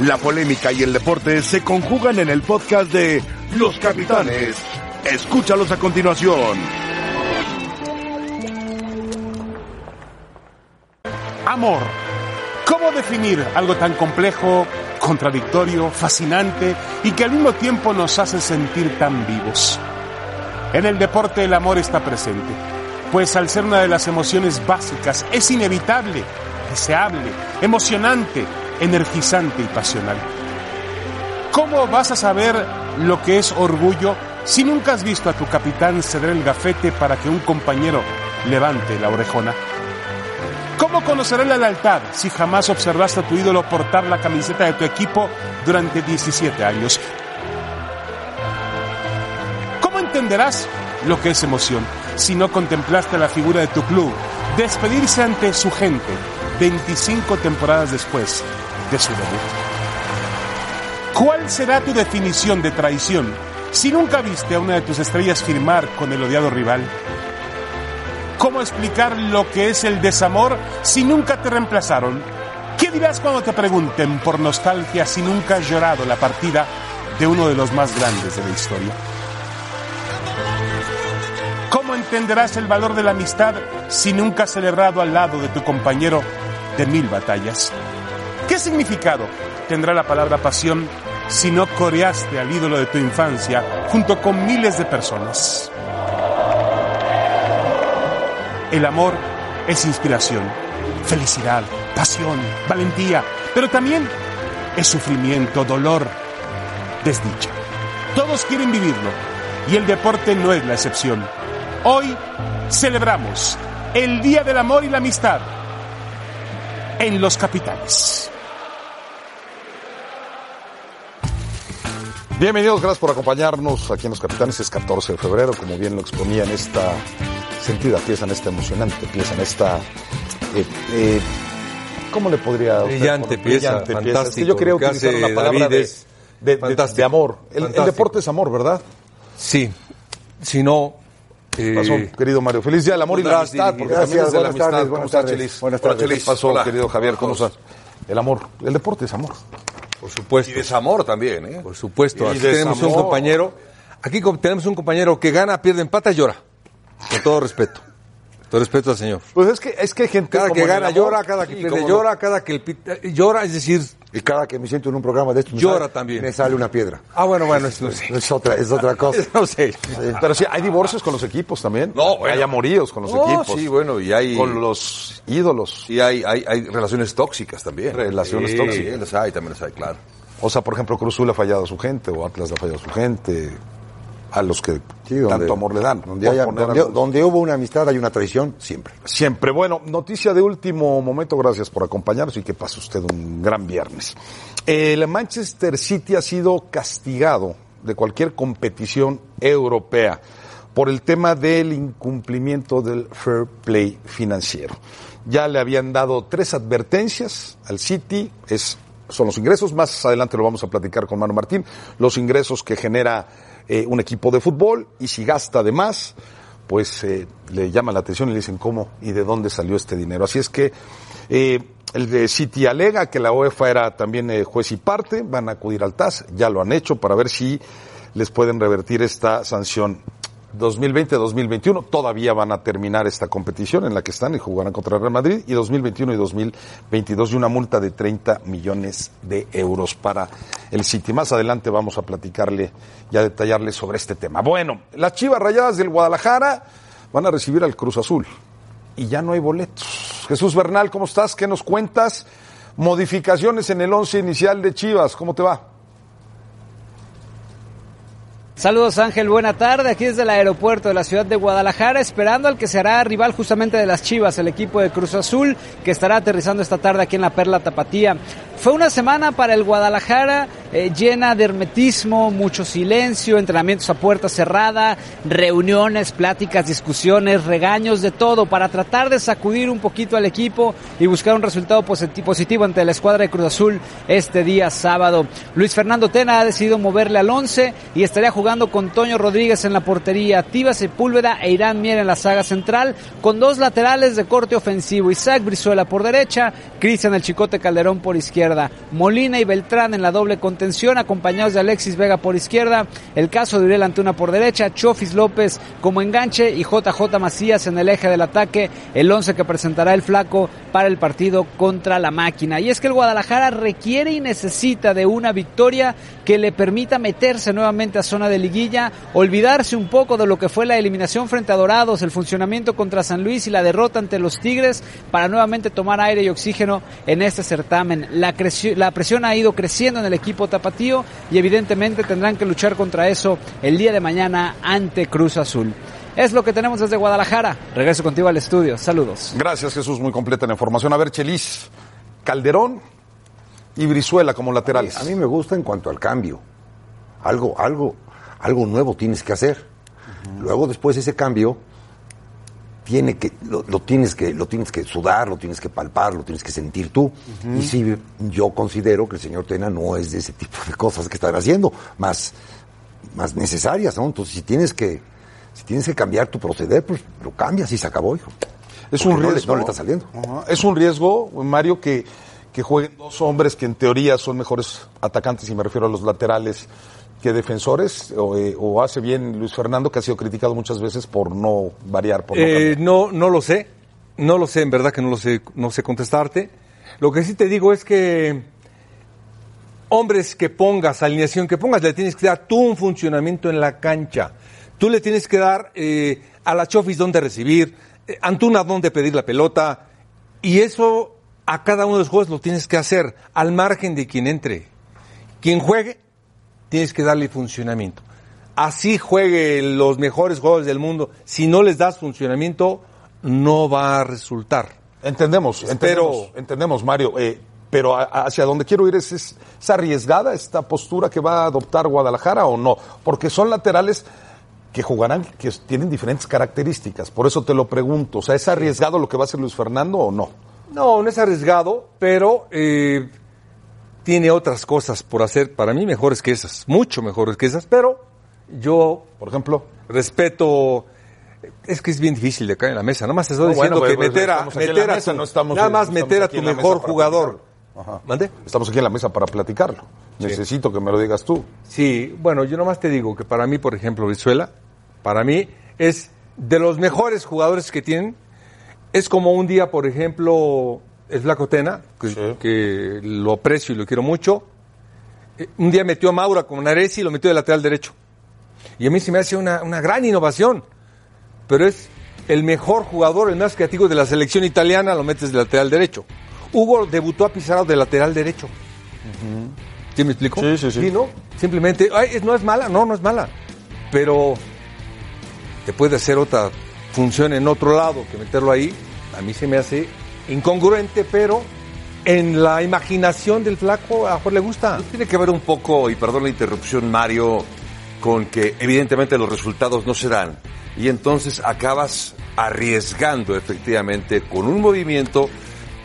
La polémica y el deporte se conjugan en el podcast de Los Capitanes. Escúchalos a continuación. Amor. ¿Cómo definir algo tan complejo, contradictorio, fascinante y que al mismo tiempo nos hace sentir tan vivos? En el deporte el amor está presente, pues al ser una de las emociones básicas es inevitable, deseable, emocionante, energizante y pasional. ¿Cómo vas a saber lo que es orgullo si nunca has visto a tu capitán ceder el gafete para que un compañero levante la orejona? ¿Cómo conoceré la lealtad si jamás observaste a tu ídolo portar la camiseta de tu equipo durante 17 años? ¿Cómo entenderás lo que es emoción si no contemplaste la figura de tu club despedirse ante su gente 25 temporadas después de su debut? ¿Cuál será tu definición de traición si nunca viste a una de tus estrellas firmar con el odiado rival? ¿Cómo explicar lo que es el desamor si nunca te reemplazaron? ¿Qué dirás cuando te pregunten por nostalgia si nunca has llorado la partida de uno de los más grandes de la historia? ¿Cómo entenderás el valor de la amistad si nunca has celebrado al lado de tu compañero de mil batallas? ¿Qué significado tendrá la palabra pasión si no coreaste al ídolo de tu infancia junto con miles de personas? El amor es inspiración, felicidad, pasión, valentía, pero también es sufrimiento, dolor, desdicha. Todos quieren vivirlo y el deporte no es la excepción. Hoy celebramos el Día del Amor y la Amistad en Los Capitanes. Bienvenidos, gracias por acompañarnos aquí en Los Capitanes. Es 14 de febrero, como bien lo exponía en esta sentida pieza, en esta emocionante pieza, en esta... Eh, eh, ¿Cómo le podría... Brillante pieza, Es que fantástico. yo quería Lo que utilizar una palabra de, es de- de- amor. El, deporte es amor, ¿verdad? Sí. Si no. eh, Pasó, querido Mario. Feliz día del amor y la amistad, porque es de la Gracias, buenas amistad. tardes, ¿Cómo buenas tardes. Chelis? Buenas tardes. Chelis. pasó, Hola. querido Javier? ¿Cómo estás? El amor. El deporte es amor. Por Y supuesto. desamor también, ¿eh? Por supuesto. Y Aquí tenemos un compañero. Aquí tenemos un compañero que gana, pierde, empata y llora. Con todo respeto. Respeto al señor. Pues es que, es que hay gente Cada como que gana llora, cada que Sí, pierde cómo no. llora, cada que el pita- llora, es decir, Y cada que me siento en un programa de estos, me Llora sale- también. Me sale una piedra. ah bueno, bueno, eso no sé. Es otra, es otra cosa. No sé. Pero sí, hay divorcios con los equipos también. No, bueno. Hay amoríos con los equipos. sí, bueno, y hay- Con los ídolos. Y hay, hay, hay relaciones tóxicas también. Relaciones Sí, tóxicas. Sí, las hay, también las hay, claro. O sea, por ejemplo, Cruzul ha fallado a su gente, o Atlas ha fallado a su gente, a los que Sí, donde- tanto amor le dan. Haya- donde hubo una amistad hay una traición, siempre. Siempre. Bueno, noticia de último momento, gracias por acompañarnos y que pase usted un gran viernes. El Manchester City ha sido castigado de cualquier competición europea por el tema del incumplimiento del fair play financiero. Ya le habían dado tres advertencias al City, es, son los ingresos, más adelante lo vamos a platicar con Manu Martín, los ingresos que genera eh, un equipo de fútbol y si gasta de más, pues eh, le llama la atención y le dicen cómo y de dónde salió este dinero. Así es que eh, el de City alega que la UEFA era también eh, juez y parte, van a acudir al TAS, ya lo han hecho para ver si les pueden revertir esta sanción. 2020-2021 todavía van a terminar esta competición en la que están y jugarán contra el Real Madrid y 2021 y 2022 y una multa de 30 millones de euros para el City. Más adelante vamos a platicarle y a detallarle sobre este tema. Bueno, las Chivas Rayadas del Guadalajara van a recibir al Cruz Azul y ya no hay boletos. Jesús Bernal, ¿cómo estás? ¿Qué nos cuentas? Modificaciones en el once inicial de Chivas, ¿cómo te va? Saludos Ángel, buena tarde. Aquí desde el aeropuerto de la ciudad de Guadalajara, esperando al que será rival justamente de las Chivas, el equipo de Cruz Azul, que estará aterrizando esta tarde aquí en la Perla Tapatía. Fue una semana para el Guadalajara eh, llena de hermetismo, mucho silencio, entrenamientos a puerta cerrada, reuniones, pláticas, discusiones, regaños, de todo, para tratar de sacudir un poquito al equipo y buscar un resultado positi- positivo ante la escuadra de Cruz Azul este día sábado. Luis Fernando Tena ha decidido moverle al 11 y estaría jugando con Toño Rodríguez en la portería, Tiva Sepúlveda e Irán Mier en la saga central, con dos laterales de corte ofensivo, Isaac Brizuela por derecha, Cristian el Chicote Calderón por izquierda. Molina y Beltrán en la doble contención, acompañados de Alexis Vega por izquierda. El caso de Uriel Antuna por derecha, Chofis López como enganche y JJ Macías en el eje del ataque. El 11 que presentará el flaco para el partido contra la máquina. Y es que el Guadalajara requiere y necesita de una victoria que le permita meterse nuevamente a zona de liguilla, olvidarse un poco de lo que fue la eliminación frente a Dorados, el funcionamiento contra San Luis y la derrota ante los Tigres para nuevamente tomar aire y oxígeno en este certamen. La, la presión ha ido creciendo en el equipo tapatío y evidentemente tendrán que luchar contra eso el día de mañana ante Cruz Azul. Es lo que tenemos desde Guadalajara. Regreso contigo al estudio. Saludos. Gracias, Jesús, muy completa la información. A ver, Chelis, Calderón y Brizuela como laterales. A mí me gusta en cuanto al cambio. Algo, algo, algo nuevo tienes que hacer. Luego, después ese cambio, tiene que, lo, lo tienes que, lo tienes que sudar, lo tienes que palpar, lo tienes que sentir tú. Y sí, yo considero que el señor Tena no es de ese tipo de cosas que están haciendo, más, más necesarias, ¿no? Entonces, si tienes que, si tienes que cambiar tu proceder, pues lo cambias y se acabó, hijo. Es un Porque no le- riesgo. no le está saliendo. Es un riesgo, Mario, que, que jueguen dos hombres que en teoría son mejores atacantes, y me refiero a los laterales, que defensores, o, eh, o hace bien Luis Fernando, que ha sido criticado muchas veces por no variar, por no Eh, no, no lo sé. No lo sé, en verdad que no lo sé, no sé contestarte. Lo que sí te digo es que hombres que pongas, alineación que pongas, le tienes que dar tú un funcionamiento en la cancha. Tú le tienes que dar eh, a la Chofis dónde recibir, eh, Antuna dónde pedir la pelota. Y eso a cada uno de los juegos lo tienes que hacer al margen de quien entre. Quien juegue, tienes que darle funcionamiento. Así juegue los mejores jugadores del mundo. Si no les das funcionamiento, no va a resultar. Entendemos, Espero- entendemos, entendemos, Mario. eh, pero hacia donde quiero ir es, es, ¿es arriesgada esta postura que va a adoptar Guadalajara o no? Porque son laterales que jugarán, que tienen diferentes características. Por eso te lo pregunto. O sea, ¿es arriesgado lo que va a hacer Luis Fernando o no? No, no es arriesgado, pero eh, tiene otras cosas por hacer para mí mejores que esas, mucho mejores que esas, pero yo Por ejemplo. respeto. Es que es bien difícil de caer en la mesa. Nada más te estoy No, diciendo bueno, que pues, meter a, estamos aquí en meter la a mesa, tu, no estamos nada más meter a tu mejor jugador. Ajá. ¿Mande? Estamos aquí en la mesa para platicarlo. Necesito que me lo digas tú. Sí, bueno, yo nomás te digo que para mí, por ejemplo, Brizuela, para mí es de los mejores jugadores que tienen. Es como un día, por ejemplo, el Flaco Tena, que, Sí. que lo aprecio y lo quiero mucho. Eh, Un día metió a Maura con Aresi y lo metió de lateral derecho. Y a mí se me hace una, una gran innovación. Pero es el mejor jugador, el más creativo de la selección italiana, lo metes de lateral derecho. Hugo debutó a Pizarro de lateral derecho. ¿Sí me explico? Sí, sí, sí. ¿no? Simplemente, ay, es- no es mala, no, no es mala. Pero te puede hacer otra función en otro lado que meterlo ahí. A mí se me hace incongruente, pero en la imaginación del flaco a lo le gusta. Tiene que ver un poco, y perdón la interrupción, Mario, con que evidentemente los resultados no se dan. Y entonces acabas arriesgando efectivamente con un movimiento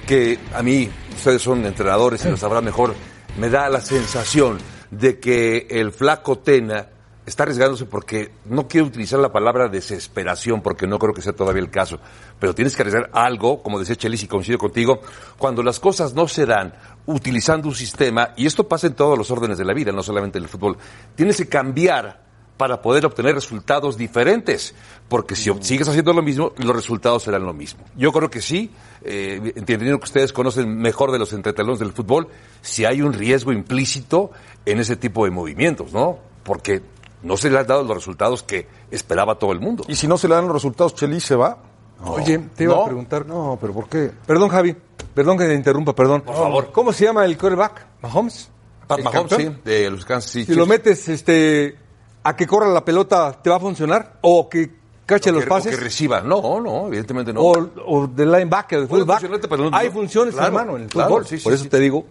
que a mí, ustedes son entrenadores y lo sabrán mejor, me da la sensación de que el flaco Tena está arriesgándose porque no quiero utilizar la palabra desesperación porque no creo que sea todavía el caso, pero tienes que arriesgar algo, como decía Chelis y coincido contigo, cuando las cosas no se dan utilizando un sistema, y esto pasa en todos los órdenes de la vida, no solamente en el fútbol, tienes que cambiar para poder obtener resultados diferentes, porque si sigues haciendo lo mismo, los resultados serán lo mismo. Yo creo que sí, eh, entendiendo que ustedes conocen mejor de los entretalones del fútbol, si hay un riesgo implícito en ese tipo de movimientos, ¿no? Porque no se le han dado los resultados que esperaba todo el mundo. Y si no se le dan los resultados, Chelis se va. Oye, te iba No. a preguntar. No, pero ¿por qué? Perdón, Javi. Perdón que te interrumpa, perdón. Por favor. ¿Cómo se llama el quarterback? ¿Mahomes? Pat ¿El Mahomes, sí, de los Kansas City Si lo metes este, a que corra la pelota, ¿te va a funcionar? ¿O que cache O los que- o pases? que reciba. No, no, evidentemente no. o, o de linebacker, de fullback. no- hay funciones, claro, hermano, en el claro, fútbol. sí, sí, Por eso sí. te digo,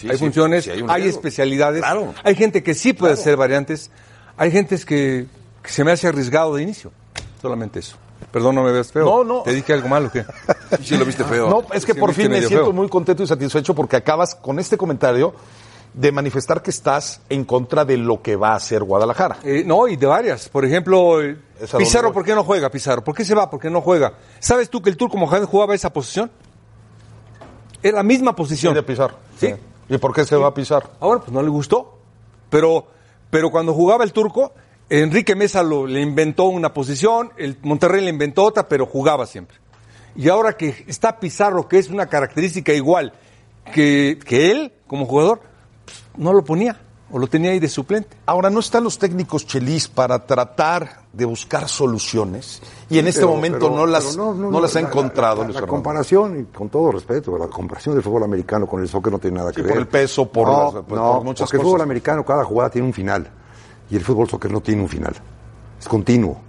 Sí, hay sí, funciones, sí, hay especialidades. Claro. Hay gente que sí puede hacer variantes. Hay gentes que, que se me hace arriesgado de inicio. Solamente eso. Perdón, no me ves feo. No, no. ¿Te dije algo malo o qué? Sí, lo viste feo. No, es que Sí, por fin me siento feo. muy contento y satisfecho porque acabas con este comentario de manifestar que estás en contra de lo que va a hacer Guadalajara. Eh, no, y de varias. Por ejemplo, eh, Pizarro. ¿por qué no juega Pizarro? ¿Por qué se va? ¿Por qué no juega? ¿Sabes tú que el Turco Mohamed jugaba esa posición? Es la misma posición. Sí, de Pizarro. Sí. ¿Y por qué se va a pisar? Ahora, pues no le gustó. Pero, pero cuando jugaba el turco, Enrique Mesa lo, le inventó una posición, el Monterrey le inventó otra, pero jugaba siempre. Y ahora que está Pizarro, que es una característica igual que, que él como jugador, pues, no lo ponía o lo tenía ahí de suplente. Ahora, ¿no están los técnicos chelis para tratar de buscar soluciones? Y en este Pero- momento pero- no las, no, las ha la- encontrado. La, comparación, y con todo respeto, la comparación del fútbol americano con el soccer no tiene nada que Sí, ver. por el peso, por no, las- por- no, por muchas porque el cosas. fútbol americano, cada jugada tiene un final. Y el fútbol soccer no tiene un final. Es continuo.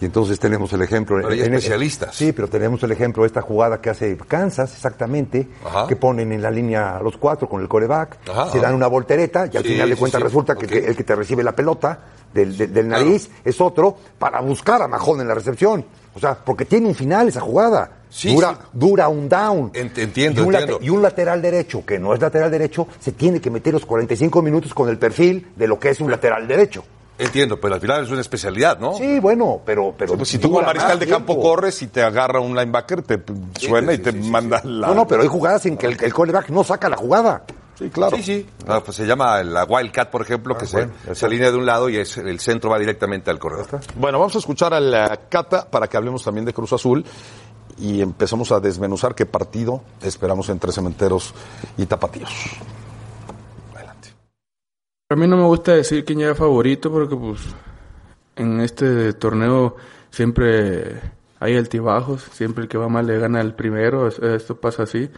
Y entonces tenemos el ejemplo. Pero hay especialistas. Sí, pero tenemos el ejemplo de esta jugada que hace Kansas, exactamente, Ajá. que ponen en la línea a los cuatro con el coreback, Ajá. se dan una voltereta y al Sí, final de cuentas sí. resulta que el que te recibe la pelota del, del- del nariz es otro para buscar a Majón en la recepción. O sea, porque tiene un final esa jugada. Sí, dura, sí. dura un down. Ent- entiendo, y un, entiendo. y un lateral derecho, que no es lateral derecho, se tiene que meter los 45 minutos con el perfil de lo que es un lateral derecho. Entiendo, pero al final es una especialidad, ¿no? Sí, bueno, pero... pero Pues si tú como mariscal más de campo tiempo. corres y te agarra un linebacker, te suena y te manda la... No, no, pero hay jugadas en que el, el quarterback no saca la jugada. Sí, claro. Sí, sí. Ah, pues se llama la Wildcat, por ejemplo, que bueno, se, se alinea de un lado y es, el centro va directamente al corredor. Bueno, vamos a escuchar a la Cata para que hablemos también de Cruz Azul y empezamos a desmenuzar qué partido esperamos entre Cementeros y Tapatíos. A mí no me gusta decir quién llega favorito porque pues en este torneo siempre hay altibajos, siempre el que va mal le gana el primero, es- esto pasa así.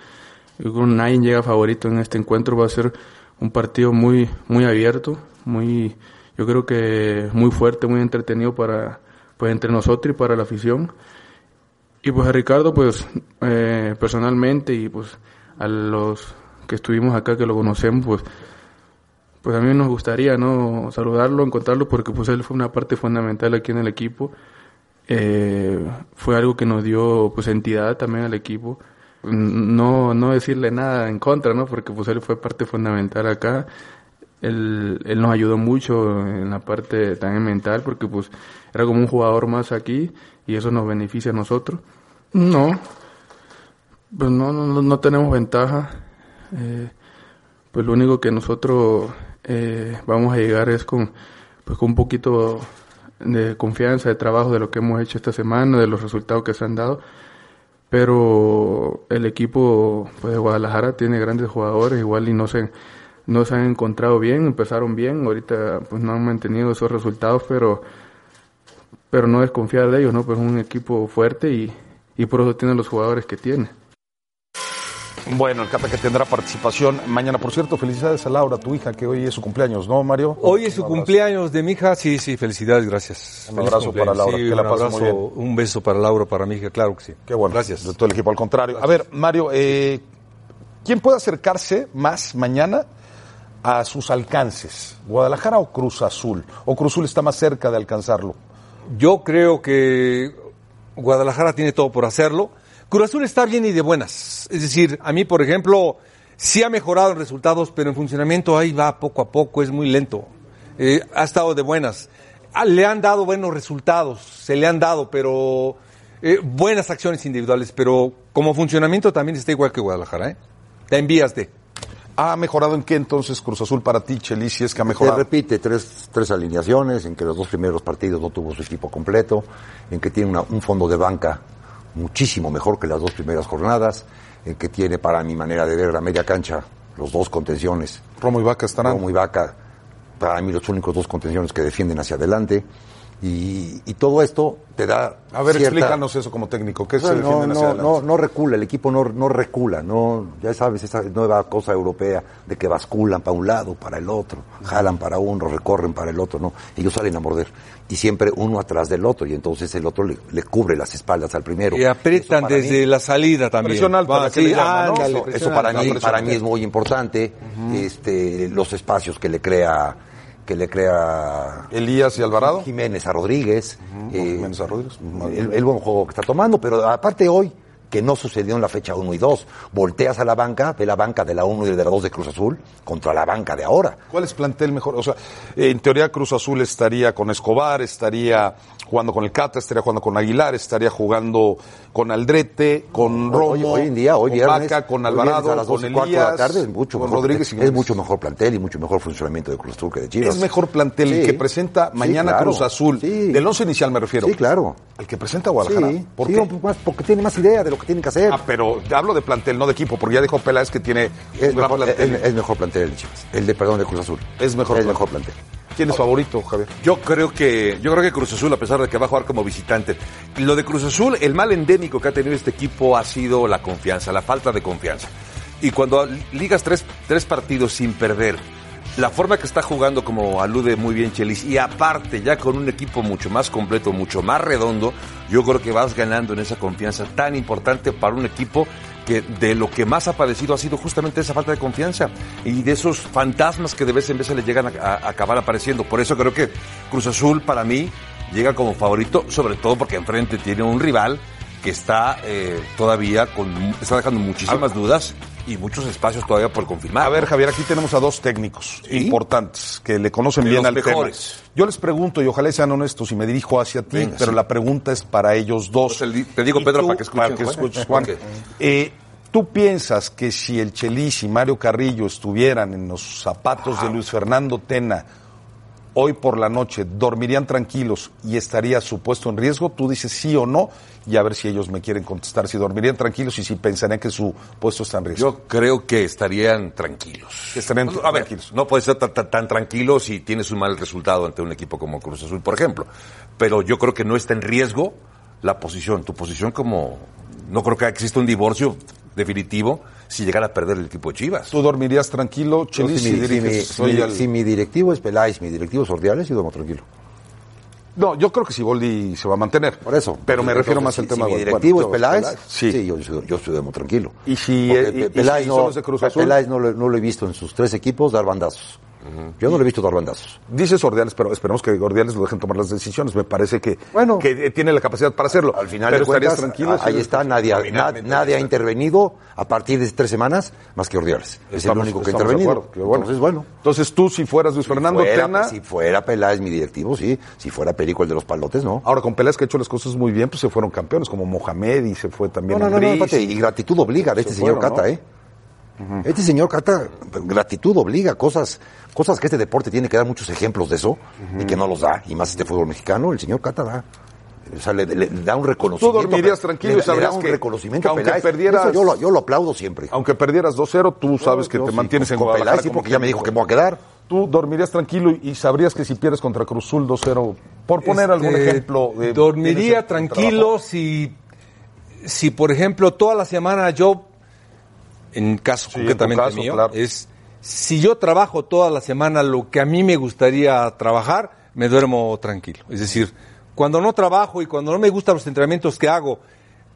Y con nadie llega favorito en este encuentro, va a ser un partido muy muy abierto, muy yo creo que muy fuerte, muy entretenido para pues entre nosotros y para la afición. Y pues a Ricardo, pues eh, personalmente y pues a los que estuvimos acá, que lo conocemos, pues pues a mí nos gustaría no saludarlo, encontrarlo, porque pues él fue una parte fundamental aquí en el equipo. Eh, fue algo que nos dio pues entidad también al equipo. No, no decirle nada en contra, ¿no? Porque pues él fue parte fundamental acá. Él, él nos ayudó mucho en la parte también mental, porque pues era como un jugador más aquí y eso nos beneficia a nosotros. No, pues no, no, no- tenemos ventaja. Eh, pues lo único que nosotros eh, vamos a llegar es con, pues con un poquito de confianza, de trabajo de lo que hemos hecho esta semana, de los resultados que se han dado. Pero el equipo pues, de Guadalajara tiene grandes jugadores, igual y no se, no se han encontrado bien, empezaron bien, ahorita pues no han mantenido esos resultados, pero, pero no desconfiar de ellos, ¿no? Pues es un equipo fuerte y, y por eso tiene los jugadores que tiene. Bueno, el Cata que tendrá participación mañana. Por cierto, felicidades a Laura, tu hija, que hoy es su cumpleaños, ¿no, Mario? Hoy es su cumpleaños de mi hija, sí, sí, felicidades, gracias. Un abrazo cumpleaños. para Laura, Sí, que la un pase abrazo, muy bien. un beso para Laura, para mi hija, claro que sí. Qué bueno. Gracias. De todo el equipo, al contrario. A ver, Mario, eh, ¿quién puede acercarse más mañana a sus alcances? ¿Guadalajara o Cruz Azul? ¿O Cruz Azul está más cerca de alcanzarlo? Yo creo que Guadalajara tiene todo por hacerlo. Cruz Azul está bien y de buenas. Es decir, a mí, por ejemplo, sí ha mejorado en resultados, pero en funcionamiento ahí va poco a poco, es muy lento. Eh, ha estado de buenas. Ah, le han dado buenos resultados, se le han dado, pero eh, buenas acciones individuales, pero como funcionamiento también está igual que Guadalajara, ¿eh? Te envías de. ¿Ha mejorado en qué entonces Cruz Azul para ti, Chelis, si es que ha Se mejorado? repite tres, tres alineaciones, en que los dos primeros partidos no tuvo su equipo completo, en que tiene una- un fondo de banca muchísimo mejor que las dos primeras jornadas, en que tiene, para mi manera de ver, la media cancha, los dos contenciones, Romo y Vaca estarán. Romo y Vaca, para mí los únicos dos contenciones que defienden hacia adelante, y, y todo esto te da A ver, cierta- explícanos eso como técnico. ¿Qué se no, hacia no, adelante? no, no recula, el equipo no, no recula, no, ya sabes, esa nueva cosa europea de que basculan para un lado, para el otro, jalan para uno, recorren para el otro, no, ellos salen a morder, y siempre uno atrás del otro, y entonces el otro le, le cubre las espaldas al primero. Y aprietan desde mí- la salida también. Eso- presión Eso para alta. mí, para mí es muy importante, este, los espacios que le crea, que le crea Elías y Alvarado. Jiménez a Rodríguez, eh, Jiménez a Rodríguez. el, el buen juego que está tomando, pero aparte hoy, que no sucedió en la fecha 1 y 2, volteas a la banca, ve la banca de la 1 y de la 2 de Cruz Azul contra la banca de ahora. ¿Cuál es plantel mejor? O sea, en teoría Cruz Azul estaría con Escobar, estaría jugando con el Cata, estaría jugando con Aguilar, estaría jugando con Aldrete, con Romo, Hoy, hoy en día, hoy con viernes, Vaca, con Alvarado, a las con 12 y cuarto de la Elías, tarde, es mucho con mejor, Rodríguez es Jiménez. mucho mejor plantel y mucho mejor funcionamiento de Cruz Azul que de Chivas. Es mejor plantel el que presenta Sí, mañana claro. Cruz Azul. Sí. Del once inicial me refiero. Sí, claro. El que presenta Guadalajara. Sí, ¿Por más porque tiene más idea de lo que tienen que hacer. Ah, pero hablo de plantel, no de equipo, porque ya dijo Peláez que tiene es, mejor, plantel. es- es mejor plantel el de Chivas. El de, perdón, de Cruz Azul. Es mejor Es plantel. mejor plantel. ¿Quién es favorito, Javier? Yo creo que yo creo que Cruz Azul, a pesar de que va a jugar como visitante, lo de Cruz Azul, el mal endémico que ha tenido este equipo ha sido la confianza, la falta de confianza. Y cuando ligas tres, tres partidos sin perder, la forma que está jugando, como alude muy bien Chelis, y aparte ya con un equipo mucho más completo, mucho más redondo, yo creo que vas ganando en esa confianza tan importante para un equipo que de lo que más ha padecido ha sido justamente esa falta de confianza y de esos fantasmas que de vez en vez le llegan a acabar apareciendo. Por eso creo que Cruz Azul para mí llega como favorito, sobre todo porque enfrente tiene un rival que está eh, todavía con, está dejando muchísimas dudas y muchos espacios todavía por confirmar. A ver. Javier, aquí tenemos a dos técnicos Sí. importantes que le conocen De bien al mejores. tema. Yo les pregunto, y ojalá sean honestos, y me dirijo hacia ti, Venga, pero sí. la pregunta es para ellos dos. Pues el te digo, Pedro, para que escuchen, Juan. escuches, Juan. Eh, ¿Tú piensas que si el Chelis y Mario Carrillo estuvieran en los zapatos de Luis Fernando Tena hoy por la noche, dormirían tranquilos y estaría su puesto en riesgo? Tú dices sí o no, y a ver si ellos me quieren contestar, si dormirían tranquilos y si pensarían que su puesto está en riesgo. Yo creo que estarían tranquilos. Estarían a ver, tranquilos. no puedes ser tan, tan- tan tranquilo si tienes un mal resultado ante un equipo como Cruz Azul, por ejemplo. Pero yo creo que no está en riesgo la posición. Tu posición como... No creo que exista un divorcio definitivo si llegara a perder el equipo de Chivas. ¿Tú dormirías tranquilo, Chelis, si, si mi, si si al- si directivo es Peláez, mi directivo es Ordiales, yo duermo tranquilo. No, yo creo que Siboldi se va a mantener. Por eso. Pero me refiero más al si- tema Si mi de- directivo bueno, es Peláez, Sí. yo, yo, yo estoy tranquilo. Y si- eh, Peláez si no lo he visto en sus tres equipos dar bandazos. Yo no lo he visto dar bandazos. Dices Ordiales, pero esperemos que Ordiales lo dejen tomar las decisiones. Me parece que, Bueno. que eh, tiene la capacidad para hacerlo. Al final pero de cuentas, estarías tranquilo. ahí está, nadie, na- nadie ha intervenido a partir de tres semanas más que Ordiales. Es el único que ha intervenido. acuerdo, bueno. Entonces, bueno. Entonces tú, si fueras Luis Fernando fuera, Tena, Si fuera Peláez mi directivo, sí. Si fuera Perico el de los palotes, no. ahora con Peláez que ha hecho las cosas muy bien, pues se fueron campeones, como Mohamed y se fue también No, no, no, y gratitud obliga de Se este señor Cata, Este señor Cata, gratitud obliga, cosas, cosas que este deporte tiene que dar muchos ejemplos de eso, y que no los da, y más este fútbol mexicano, el señor Cata da. O sea, le, le- le da un reconocimiento. Tú dormirías le- tranquilo y le sabrías da un que- reconocimiento que a aunque Peláez. perdieras- yo lo, yo lo aplaudo siempre. Aunque perdieras 2-0, tú sabes que Yo te sí, mantienes con- en con Guadalajara. Peláez, sí, como porque ya me dijo que me voy a quedar. Tú dormirías tranquilo y sabrías que si pierdes contra Cruzul 2-0, por poner algún Este, ejemplo. eh, dormiría tranquilo si, si, por ejemplo, toda la semana yo, en caso Sí, en concretamente caso, mío, claro. es si yo trabajo toda la semana lo que a mí me gustaría trabajar, me duermo tranquilo. Es decir, cuando no trabajo y cuando no me gustan los entrenamientos que hago,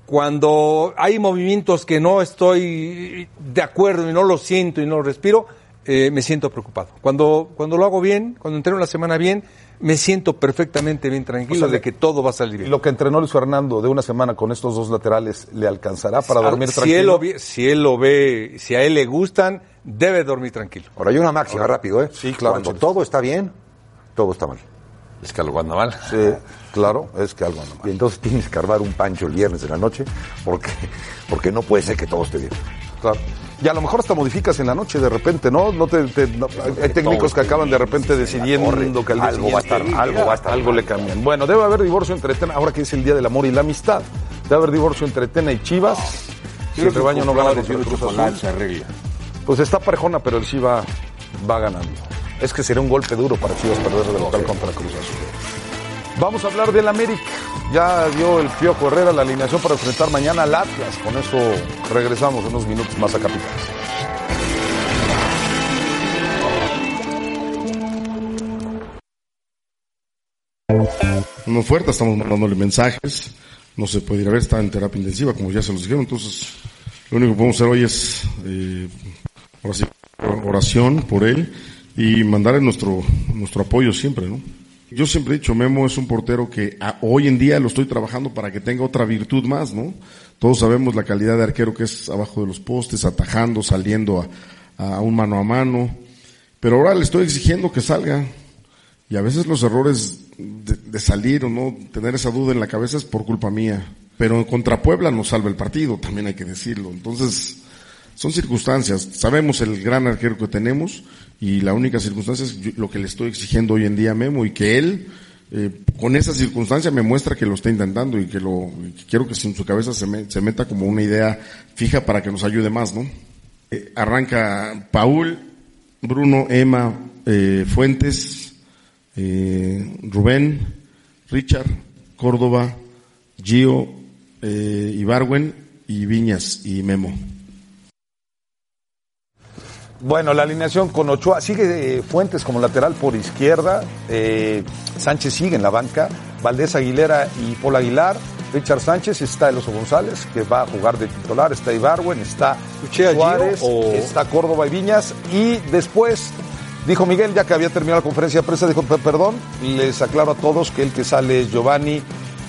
cuando hay movimientos que no estoy de acuerdo y no lo siento y no lo respiro, eh, me siento preocupado. Cuando, cuando lo hago bien, cuando entreno la semana bien, me siento perfectamente bien tranquilo O sea, de que todo va a salir Y bien. lo que entrenó Luis Fernando de una semana con estos dos laterales, ¿le alcanzará para dormir si tranquilo? Él lo ve, si él lo ve, si a él le gustan, debe dormir tranquilo. Ahora hay una máxima rápido, ¿eh? Sí, claro, Cuando todo está bien, todo está mal. Es que algo anda mal. Sí, claro, es que algo anda mal. Y entonces tienes que armar un pancho el viernes en la noche, porque, porque no puede ser que todo esté bien. Claro. Y a lo mejor hasta modificas en la noche de repente, ¿no? no, te, te- no- hay técnicos que acaban de repente decidiendo que al día Algo va a estar- algo va a estar algo le cambian. Bueno, debe haber divorcio entre Tena, ahora que es el Día del Amor y la Amistad. Debe haber divorcio entre Tena y Chivas. Si el rebaño no gana contra Cruz Azul. Pues está parejona, pero el sí va, va ganando. Es que sería un golpe duro para Chivas perder de local contra Cruz Azul. Vamos a hablar del América. Ya dio el Piojo Herrera la alineación para enfrentar mañana al Atlas. Con eso regresamos unos minutos más a Capitán. Una oferta, estamos mandándole mensajes, no se puede ir a ver, está en terapia intensiva, como ya se los dijeron, entonces lo único que podemos hacer hoy es eh, oración por él y mandarle nuestro, nuestro apoyo siempre, ¿no? Yo siempre he dicho, Memo es un portero que a- hoy en día lo estoy trabajando para que tenga otra virtud más, ¿no? Todos sabemos la calidad de arquero que es abajo de los postes, atajando, saliendo a, a un mano a mano, pero ahora le estoy exigiendo que salga, y a veces los errores de, de salir o no tener esa duda en la cabeza es por culpa mía. Pero contra Puebla nos salva el partido, también hay que decirlo. Entonces, son circunstancias. Sabemos el gran arquero que tenemos y la única circunstancia es lo que le estoy exigiendo hoy en día a Memo y que él, eh, con esa circunstancia, me muestra que lo está intentando y que lo que quiero que en su cabeza se, me- se meta como una idea fija para que nos ayude más, ¿no? Eh, arranca Paul, Bruno, Emma, eh, Fuentes, eh, Rubén, Richard, Córdoba, Gio, Ibarwen y Viñas y Memo. Bueno, la alineación con Ochoa sigue eh, Fuentes como lateral por izquierda, eh, Sánchez sigue en la banca, Valdés Aguilera y Paul Aguilar, Richard Sánchez, está El Oso González, que va a jugar de titular, está Ibarwen, está ¿Escuché a Gio Suárez, o- está Córdoba y Viñas, y después dijo Miguel, ya que había terminado la conferencia de prensa, dijo, "Per- perdón, les aclaro a todos que el que sale es Giovanni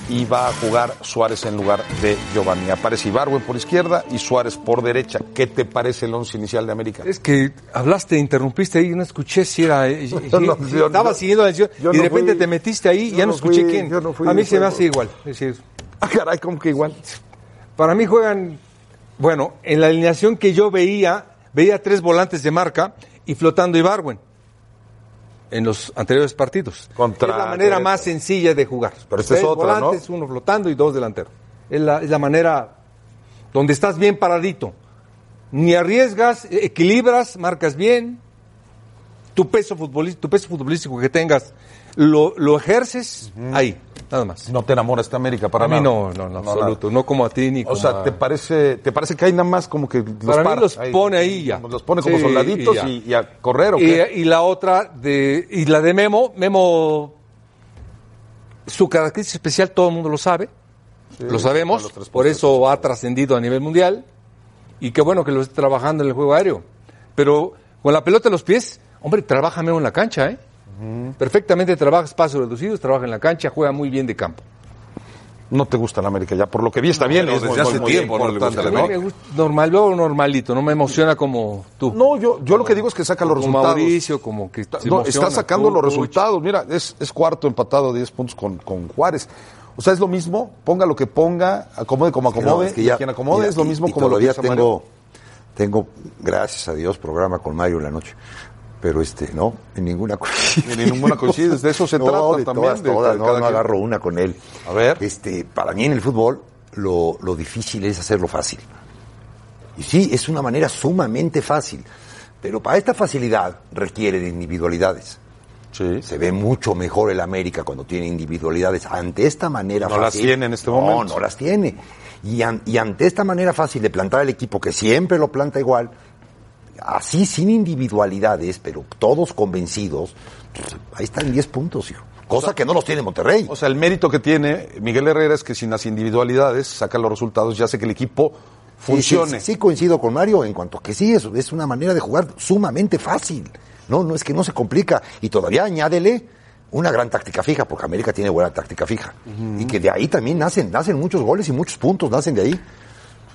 y va a jugar Suárez en lugar de Giovanni. Aparece Ibarwen por izquierda y Suárez por derecha. ¿Qué te parece el once inicial de América? Es que hablaste, interrumpiste ahí, no escuché si era. eh, Yo no- si yo- estaba siguiendo la decisión y de no repente fui- te metiste ahí y ya no, escuché fui- quién. a mí se me hace igual. Es decir, Ah, caray, como que igual. para mí juegan. Bueno, en la alineación que yo veía, veía tres volantes de marca y flotando Ibarwen en los anteriores partidos. Contra es la manera más sencilla de jugar. Pero esta es volantes, uno flotando y dos delanteros. Es la, es la manera donde estás bien paradito. Ni arriesgas, eh, equilibras, marcas bien. Tu peso, futbolístico, tu peso futbolístico que tengas, lo, lo ejerces ahí, nada más. No te enamora esta América para a mí nada. no, no, no, absoluto. No como a ti ni O como sea, a- ¿te parece, ¿te parece que hay nada más como que los Para mí para? los pone ahí ya. Los pone como Sí, soldaditos y ya. y, y a correr o qué? y la otra de y la de Memo, Memo su característica especial todo el mundo lo sabe. lo sabemos, por eso ha trascendido a nivel mundial y qué bueno que lo esté trabajando en el juego aéreo. Pero con la pelota en los pies, hombre, trabaja Memo en la cancha, ¿eh? Perfectamente trabaja espacios reducidos, trabaja en la cancha, juega muy bien de campo. No te gusta la América ya, por lo que vi está bien. Es desde muy- hace muy tiempo no le gusta me gusta normal, luego normalito, no me emociona como tú. No, yo, yo lo que digo es que saca los como resultados. Mauricio, como que No, está sacando tú, los resultados. Mira, es, es cuarto empatado, 10 puntos con, con Juárez. O sea, es lo mismo, ponga lo que ponga, acomode como Que no, acomode, es que y ya- quien acomode mira, es lo y- mismo y como lo que Mario. tengo, tengo, gracias a Dios, programa con Mario en la noche. Pero este, no, en ninguna coincide. Ni ninguna coincide, de eso se no, trata de también, Todas, de- todas, de no, no quien. agarro una con él. A ver. Este, para mí en el fútbol, lo, lo difícil es hacerlo fácil. Y sí, es una manera sumamente fácil. Pero para esta facilidad requiere de individualidades. Sí. Se ve mucho mejor el América cuando tiene individualidades. Ante esta manera No las fácil. tiene en este no, momento. No, las tiene. Y, an- y ante esta manera fácil de plantar el equipo, que siempre lo planta igual, así sin individualidades, pero todos convencidos, pues, ahí están 10 puntos, hijo. Cosa que no los tiene Monterrey. O sea, el mérito que tiene Miguel Herrera es que sin las individualidades saca los resultados y hace que el equipo funcione. Sí, sí, sí coincido con Mario en cuanto que sí, es, es una manera de jugar sumamente fácil. No, no es que no se complica. Y todavía añádele una gran táctica fija, porque América tiene buena táctica fija. Y que de ahí también nacen, nacen muchos goles y muchos puntos nacen de ahí.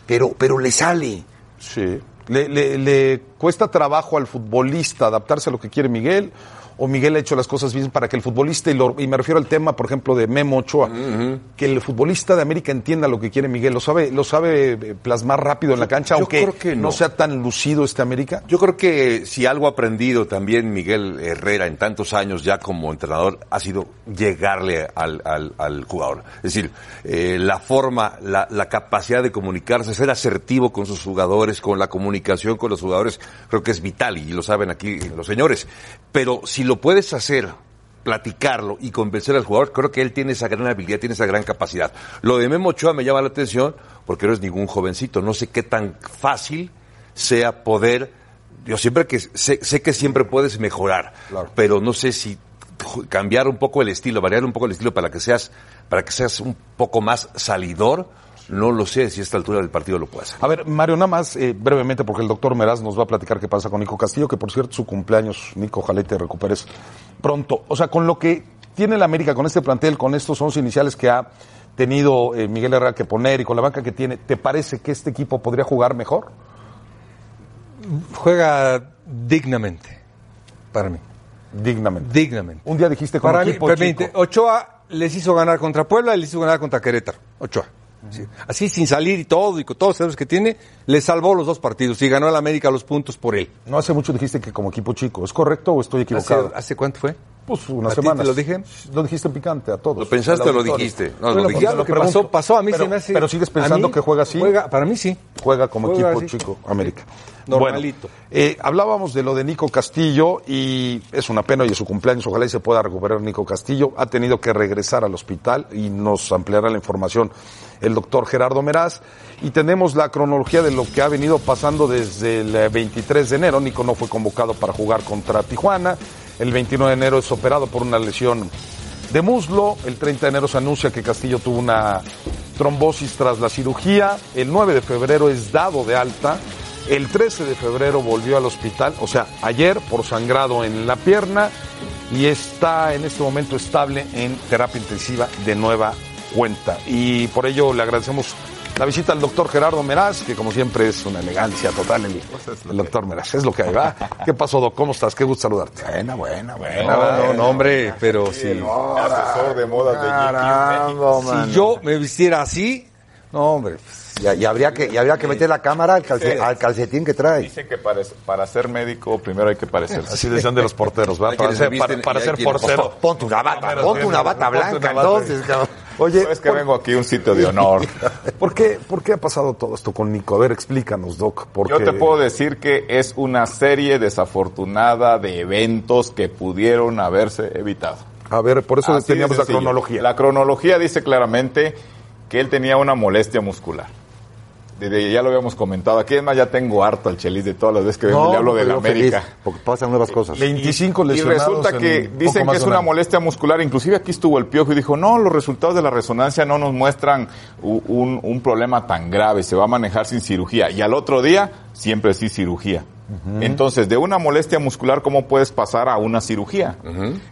Pero, pero le sale. Sí. ¿Le, le, le cuesta trabajo al futbolista adaptarse a lo que quiere Miguel? ¿O Miguel ha hecho las cosas bien para que el futbolista, y, lo- y me refiero al tema, por ejemplo, de Memo Ochoa, que el futbolista de América entienda lo que quiere Miguel? ¿Lo sabe, lo sabe eh, plasmar rápido en la cancha, yo aunque creo que no. no. sea tan lucido este América? Yo creo que si algo ha aprendido también Miguel Herrera en tantos años ya como entrenador ha sido llegarle al, al- al jugador. Es decir, eh, la forma, la, la capacidad de comunicarse, ser asertivo con sus jugadores, con la comunicación con los jugadores, creo que es vital y lo saben aquí los señores. Pero si lo puedes hacer platicarlo y convencer al jugador, creo que él tiene esa gran habilidad, tiene esa gran capacidad. Lo de Memo Ochoa me llama la atención porque no es ningún jovencito, no sé qué tan fácil sea poder, yo siempre que sé, sé que siempre puedes mejorar, pero no sé si cambiar un poco el estilo, variar un poco el estilo para que seas, para que seas un poco más salidor, no lo sé si a esta altura del partido lo puedes hacer. A ver, Mario, nada más eh, brevemente, porque el doctor Meraz nos va a platicar qué pasa con Nico Castillo, que por cierto su cumpleaños, Nico, ojalá y te recuperes pronto. O sea, con lo que tiene la América, con este plantel, con estos 11 iniciales que ha tenido eh, Miguel Herrera que poner y con la banca que tiene, ¿te parece que este equipo podría jugar mejor? Juega dignamente, para mí. Dignamente. Dignamente. Un día dijiste con Para mí, equipo permite, chico. Ochoa les hizo ganar contra Puebla y les hizo ganar contra Querétaro. Ochoa. Sí. Así sin salir y todo y con todos los errores que tiene, le salvó los dos partidos y ganó al América los puntos por él. No hace mucho dijiste que como equipo chico. ¿Es correcto o estoy equivocado? ¿Hace, hace cuánto fue? Pues ¿A unas semanas. te lo dije? Lo dijiste en picante a todos. ¿Lo pensaste o lo dijiste? No, lo dijiste. ya Lo que pasó, pasó. A mí pero, se me hace. Pero sigues pensando mí que juega así. Juega, para mí sí. Juega como Juega equipo así. chico América. Normalito. Bueno, eh, hablábamos de lo de Nico Castillo y es una pena y es su cumpleaños. Ojalá y se pueda recuperar Nico Castillo. Ha tenido que regresar al hospital y nos ampliará la información el doctor Gerardo Meraz. Y tenemos la cronología de lo que ha venido pasando desde el eh, 23 de enero. Nico no fue convocado para jugar contra Tijuana. El 29 de enero es operado por una lesión de muslo. El 30 de enero se anuncia que Castillo tuvo una trombosis tras la cirugía. El 9 de febrero es dado de alta. El 13 de febrero volvió al hospital, o sea, ayer por sangrado en la pierna y está en este momento estable en terapia intensiva de nueva cuenta. Y por ello le agradecemos la visita al doctor Gerardo Meraz, que como siempre es una elegancia total el, el doctor Meraz. Es lo que hay, ¿va? ¿Qué pasó, Doc? ¿Cómo estás? Qué gusto saludarte. Buena, buena, buena. No, no, no, hombre, pero si, Asesor de modas de Caramba, man. si yo me vistiera así, no, hombre. pues, Y, y habría que, y habría que meter la cámara al, calce- al calcetín que trae. Dicen que para, para ser médico primero hay que parecerse. Así decían de los porteros. Hay Para ser, se para, ser portero. Ponte una bata, ponte una bata blanca, bata. entonces, cabrón. Oye, Es que ¿por- vengo aquí a un sitio de honor. ¿Por qué, ¿Por qué ha pasado todo esto con Nico? A ver, explícanos, Doc. Porque... Yo te puedo decir que es una serie desafortunada de eventos que pudieron haberse evitado. A ver, por eso Así teníamos la cronología. La cronología dice claramente que él tenía una molestia muscular. Ya lo habíamos comentado. Aquí es más, ya tengo harto al Chelis de todas las veces que vengo y le hablo de la feliz, América. porque pasan nuevas cosas. 25 Y lesionados. resulta en que dicen que es una molestia muscular. Inclusive aquí estuvo el piojo y dijo, no, los resultados de la resonancia no nos muestran un, un problema tan grave. Se va a manejar sin cirugía. Y al otro día, siempre sí cirugía. Entonces, de una molestia muscular, ¿cómo puedes pasar a una cirugía?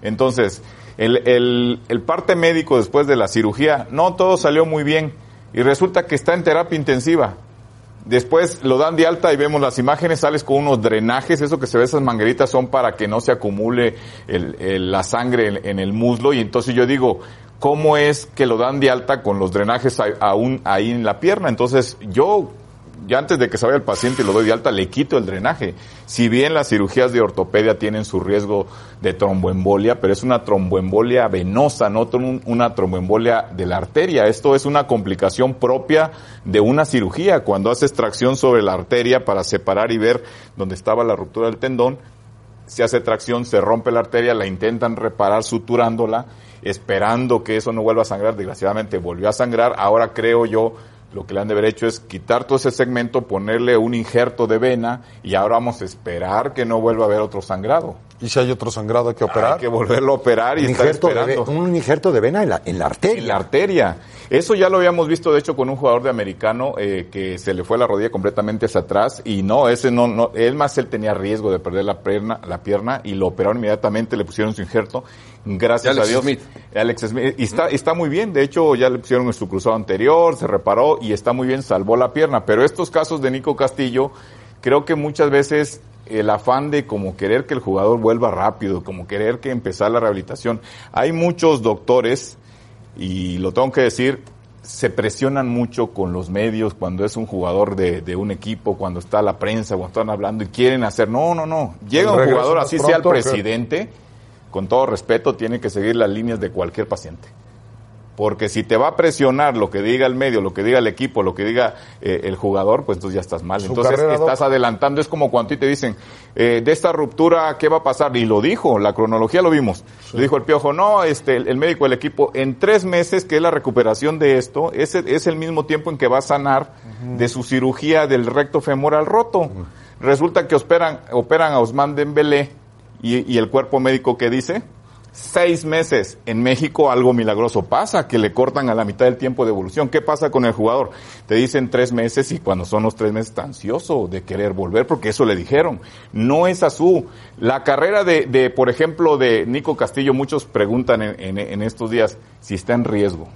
Entonces, el, el, el parte médico después de la cirugía, no, todo salió muy bien. Y resulta que está en terapia intensiva. Después lo dan de alta y vemos las imágenes, sales con unos drenajes, eso que se ve esas mangueritas son para que no se acumule la sangre en, en el muslo y entonces yo digo, ¿cómo es que lo dan de alta con los drenajes aún ahí en la pierna? Entonces yo, ya antes de que se vaya el paciente y lo doy de alta, le quito el drenaje. Si bien las cirugías de ortopedia tienen su riesgo de tromboembolia, pero es una tromboembolia venosa, no una tromboembolia de la arteria. Esto es una complicación propia de una cirugía. Cuando haces tracción sobre la arteria para separar y ver dónde estaba la ruptura del tendón, se hace tracción, se rompe la arteria, la intentan reparar suturándola, esperando que eso no vuelva a sangrar. Desgraciadamente volvió a sangrar. Ahora creo yo lo que le han de haber hecho es quitar todo ese segmento, ponerle un injerto de vena y ahora vamos a esperar que no vuelva a haber otro sangrado. Y si hay otro sangrado, hay que operar. Hay que volverlo a operar y Un estar de, un injerto de vena en la, en la arteria. En la arteria. Eso ya lo habíamos visto, de hecho, con un jugador de americano eh, que se le fue la rodilla completamente hacia atrás y no, ese no, no, él más él tenía riesgo de perder la pierna, la pierna y lo operaron inmediatamente, le pusieron su injerto. Gracias Alex a Dios. Smith. Alex Smith. Y está, está muy bien, de hecho, ya le pusieron su cruzado anterior, se reparó y está muy bien, salvó la pierna. Pero estos casos de Nico Castillo, creo que muchas veces el afán de como querer que el jugador vuelva rápido, como querer que empezar la rehabilitación. Hay muchos doctores y lo tengo que decir, se presionan mucho con los medios cuando es un jugador de, de un equipo, cuando está la prensa, cuando están hablando y quieren hacer, no, no, no, llega un jugador, así sea el presidente, con todo respeto, tiene que seguir las líneas de cualquier paciente. Porque si te va a presionar lo que diga el medio, lo que diga el equipo, lo que diga eh, el jugador, pues entonces ya estás mal. Entonces estás adelantando. Es como cuando a ti te dicen, eh, de esta ruptura, ¿qué va a pasar? Y lo dijo, la cronología lo vimos. Lo dijo el piojo, no, este, el, el médico del equipo, en tres meses, que es la recuperación de esto, es, el- es el mismo tiempo en que va a sanar de su cirugía del recto femoral roto. Resulta que operan, operan a Osman Dembélé y, y el cuerpo médico que dice, seis meses. En México algo milagroso pasa, que le cortan a la mitad del tiempo de evolución. ¿Qué pasa con el jugador? Te dicen tres meses y cuando son los tres meses está ansioso de querer volver porque eso le dijeron. No es azul. La carrera de, de, por ejemplo, de Nico Castillo, muchos preguntan en, estos días si está en riesgo.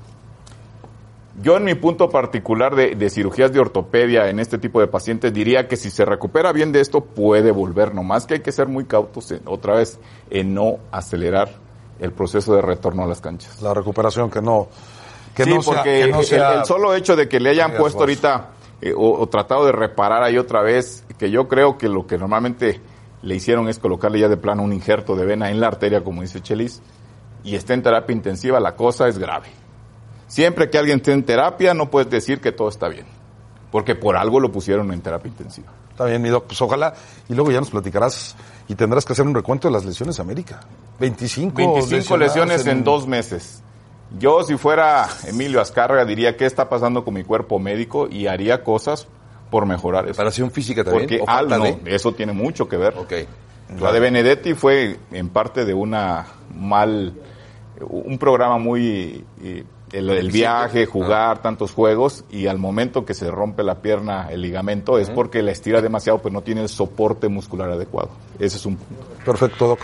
Yo en mi punto particular de, de cirugías de ortopedia en este tipo de pacientes diría que si se recupera bien de esto puede volver, nomás que hay que ser muy cautos en- otra vez en no acelerar el proceso de retorno a las canchas. La recuperación que no. Que sí, no sea- porque que no el- sea- el, solo hecho de que le hayan puesto ahorita eh, o, o tratado de reparar ahí otra vez, que yo creo que lo que normalmente le hicieron es colocarle ya de plano un injerto de vena en la arteria, como dice Chelis, y está en terapia intensiva, la cosa es grave. Siempre que alguien esté en terapia, no puedes decir que todo está bien, porque por algo lo pusieron en terapia intensiva. Está bien, mi doc, pues ojalá. Y luego ya nos platicarás y tendrás que hacer un recuento de las lesiones América. 25, 25 lesiones en dos meses. Yo, si fuera Emilio Azcárraga, diría qué está pasando con mi cuerpo médico y haría cosas por mejorar eso. Preparación física también. Porque ¿O falta al- no, eso tiene mucho que ver. La de Benedetti fue en parte de una mal, un programa muy, eh, el, el viaje, jugar tantos juegos y al momento que se rompe la pierna, el ligamento, es porque la estira demasiado, pues no tiene el soporte muscular adecuado. Ese es un punto. Perfecto, Doc.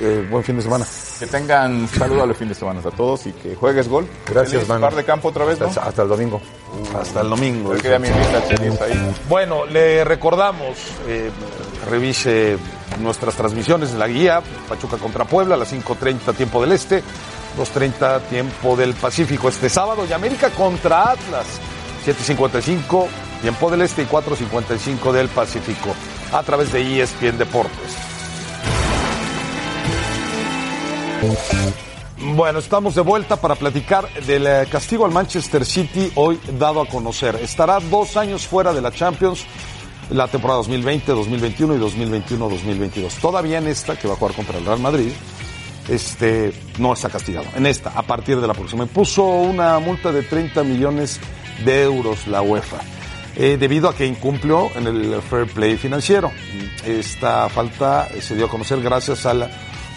Eh, buen fin de semana. Que tengan saludables fin de semana a todos y que juegues gol. Gracias, Feliz mano. par de campo otra vez, ¿no? Hasta, hasta el domingo. Hasta el domingo. Creo que ya me invita a Chelis ahí. Bueno, le recordamos, eh, revise nuestras transmisiones en la guía, Pachuca contra Puebla, a las 5.30 tiempo del Este, 2.30 tiempo del Pacífico este sábado, y América contra Atlas, 7.55 tiempo del Este y 4.55 del Pacífico, a través de ESPN Deportes. Bueno, estamos de vuelta para platicar del eh, castigo al Manchester City hoy dado a conocer. Estará dos años fuera de la Champions la temporada 2020, 2021 y 2021-2022. Todavía en esta, que va a jugar contra el Real Madrid, este, no está castigado. En esta, a partir de la próxima. Puso una multa de 30 millones de euros la UEFA. eh, debido a que incumplió en el fair play financiero. Esta falta se dio a conocer gracias al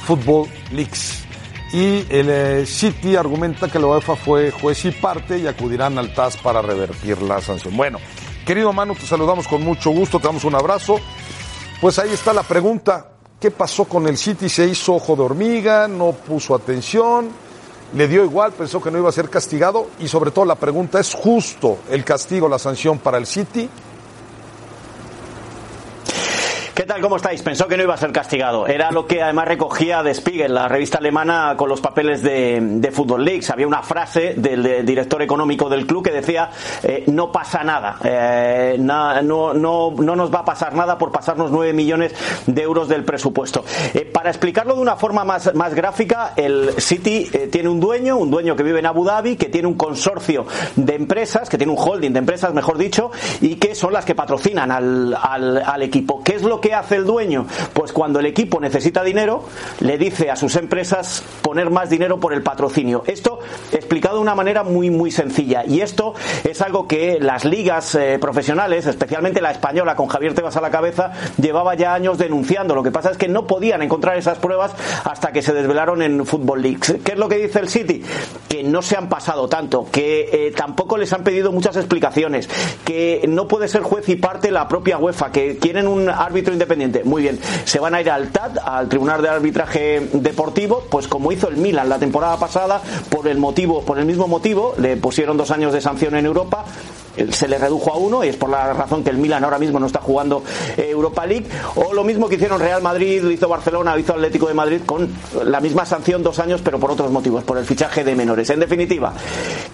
Football Leaks. Y el eh, City argumenta que la UEFA fue juez y parte y acudirán al TAS para revertir la sanción. Bueno, querido Manu, te saludamos con mucho gusto, te damos un abrazo. Pues ahí está la pregunta. ¿Qué pasó con el City? ¿Se hizo ojo de hormiga? ¿No puso atención? ¿Le dio igual? ¿Pensó que no iba a ser castigado? Y sobre todo la pregunta, ¿es justo el castigo, la sanción para el City? ¿Qué tal? ¿Cómo estáis? Pensó que no iba a ser castigado. Era lo que además recogía The Spiegel, la revista alemana, con los papeles de, de Football Leagues. Había una frase del, de- director económico del club que decía, eh, no pasa nada, eh, no, no, no nos va a pasar nada por pasarnos 9 millones de euros del presupuesto. Eh, para explicarlo de una forma más, más gráfica, el City tiene un dueño, un dueño que vive en Abu Dhabi, que tiene un consorcio de empresas, que tiene un holding de empresas, mejor dicho, y que son las que patrocinan al, al, equipo. ¿Qué es lo hace el dueño? Pues cuando el equipo necesita dinero, le dice a sus empresas poner más dinero por el patrocinio. Esto explicado de una manera muy, muy sencilla. Y esto es algo que las ligas eh, profesionales, especialmente la española con Javier Tebas a la cabeza, llevaba ya años denunciando. Lo que pasa es que no podían encontrar esas pruebas hasta que se desvelaron en Football Leagues. ¿Qué es lo que dice el City? Que no se han pasado tanto, que eh, tampoco les han pedido muchas explicaciones, que no puede ser juez y parte la propia UEFA, que quieren un árbitro independiente. Muy bien, se van a ir al TAD, al Tribunal de Arbitraje Deportivo, pues como hizo el Milan la temporada pasada, por el motivo, por el mismo motivo, le pusieron dos años de sanción en Europa se le redujo a uno y es por la razón que el Milan ahora mismo no está jugando eh, Europa League o lo mismo que hicieron Real Madrid, lo hizo Barcelona, lo hizo Atlético de Madrid con la misma sanción dos años pero por otros motivos, por el fichaje de menores. En definitiva,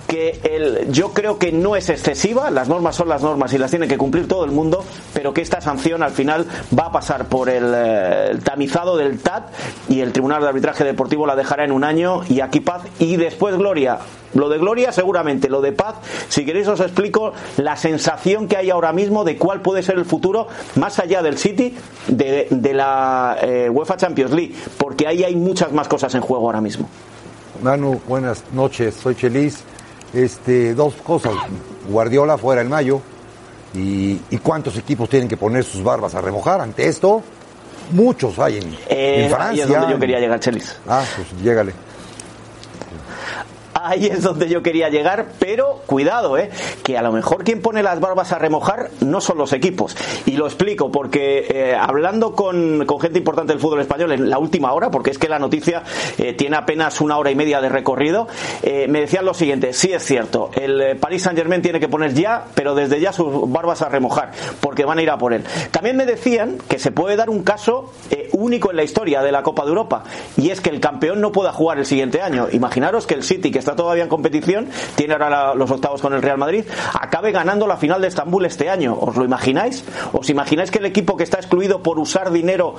que el, yo creo que no es excesiva, las normas son las normas y las tiene que cumplir todo el mundo, pero que esta sanción al final va a pasar por el, eh, el tamizado del TAT y el Tribunal de Arbitraje Deportivo la dejará en un año y aquí paz y después gloria. Lo de gloria seguramente, lo de paz, si queréis os explico la sensación que hay ahora mismo de cuál puede ser el futuro más allá del City de, de la eh, UEFA Champions League, porque ahí hay muchas más cosas en juego ahora mismo. Manu, buenas noches, soy Chelis. Este, dos cosas. Guardiola fuera en mayo. Y, y cuántos equipos tienen que poner sus barbas a remojar ante esto? Muchos hay en, Eh, en ahí Francia. es donde yo quería llegar, Chelis. Ah, pues llégale. ahí es donde yo quería llegar, pero cuidado, ¿eh? que a lo mejor quien pone las barbas a remojar no son los equipos. Y lo explico, porque eh, hablando con, gente importante del fútbol español en la última hora, porque es que la noticia eh, tiene apenas una hora y media de recorrido, eh, me decían lo siguiente, sí es cierto, el Paris Saint Germain tiene que poner ya, pero desde ya sus barbas a remojar, porque van a ir a por él. También me decían que se puede dar un caso único en la historia de la Copa de Europa, y es que el campeón no pueda jugar el siguiente año. Imaginaros que el City, que está todavía en competición, tiene ahora los octavos con el Real Madrid, acabe ganando la final de Estambul este año. ¿Os lo imagináis? ¿Os imagináis que el equipo que está excluido por usar dinero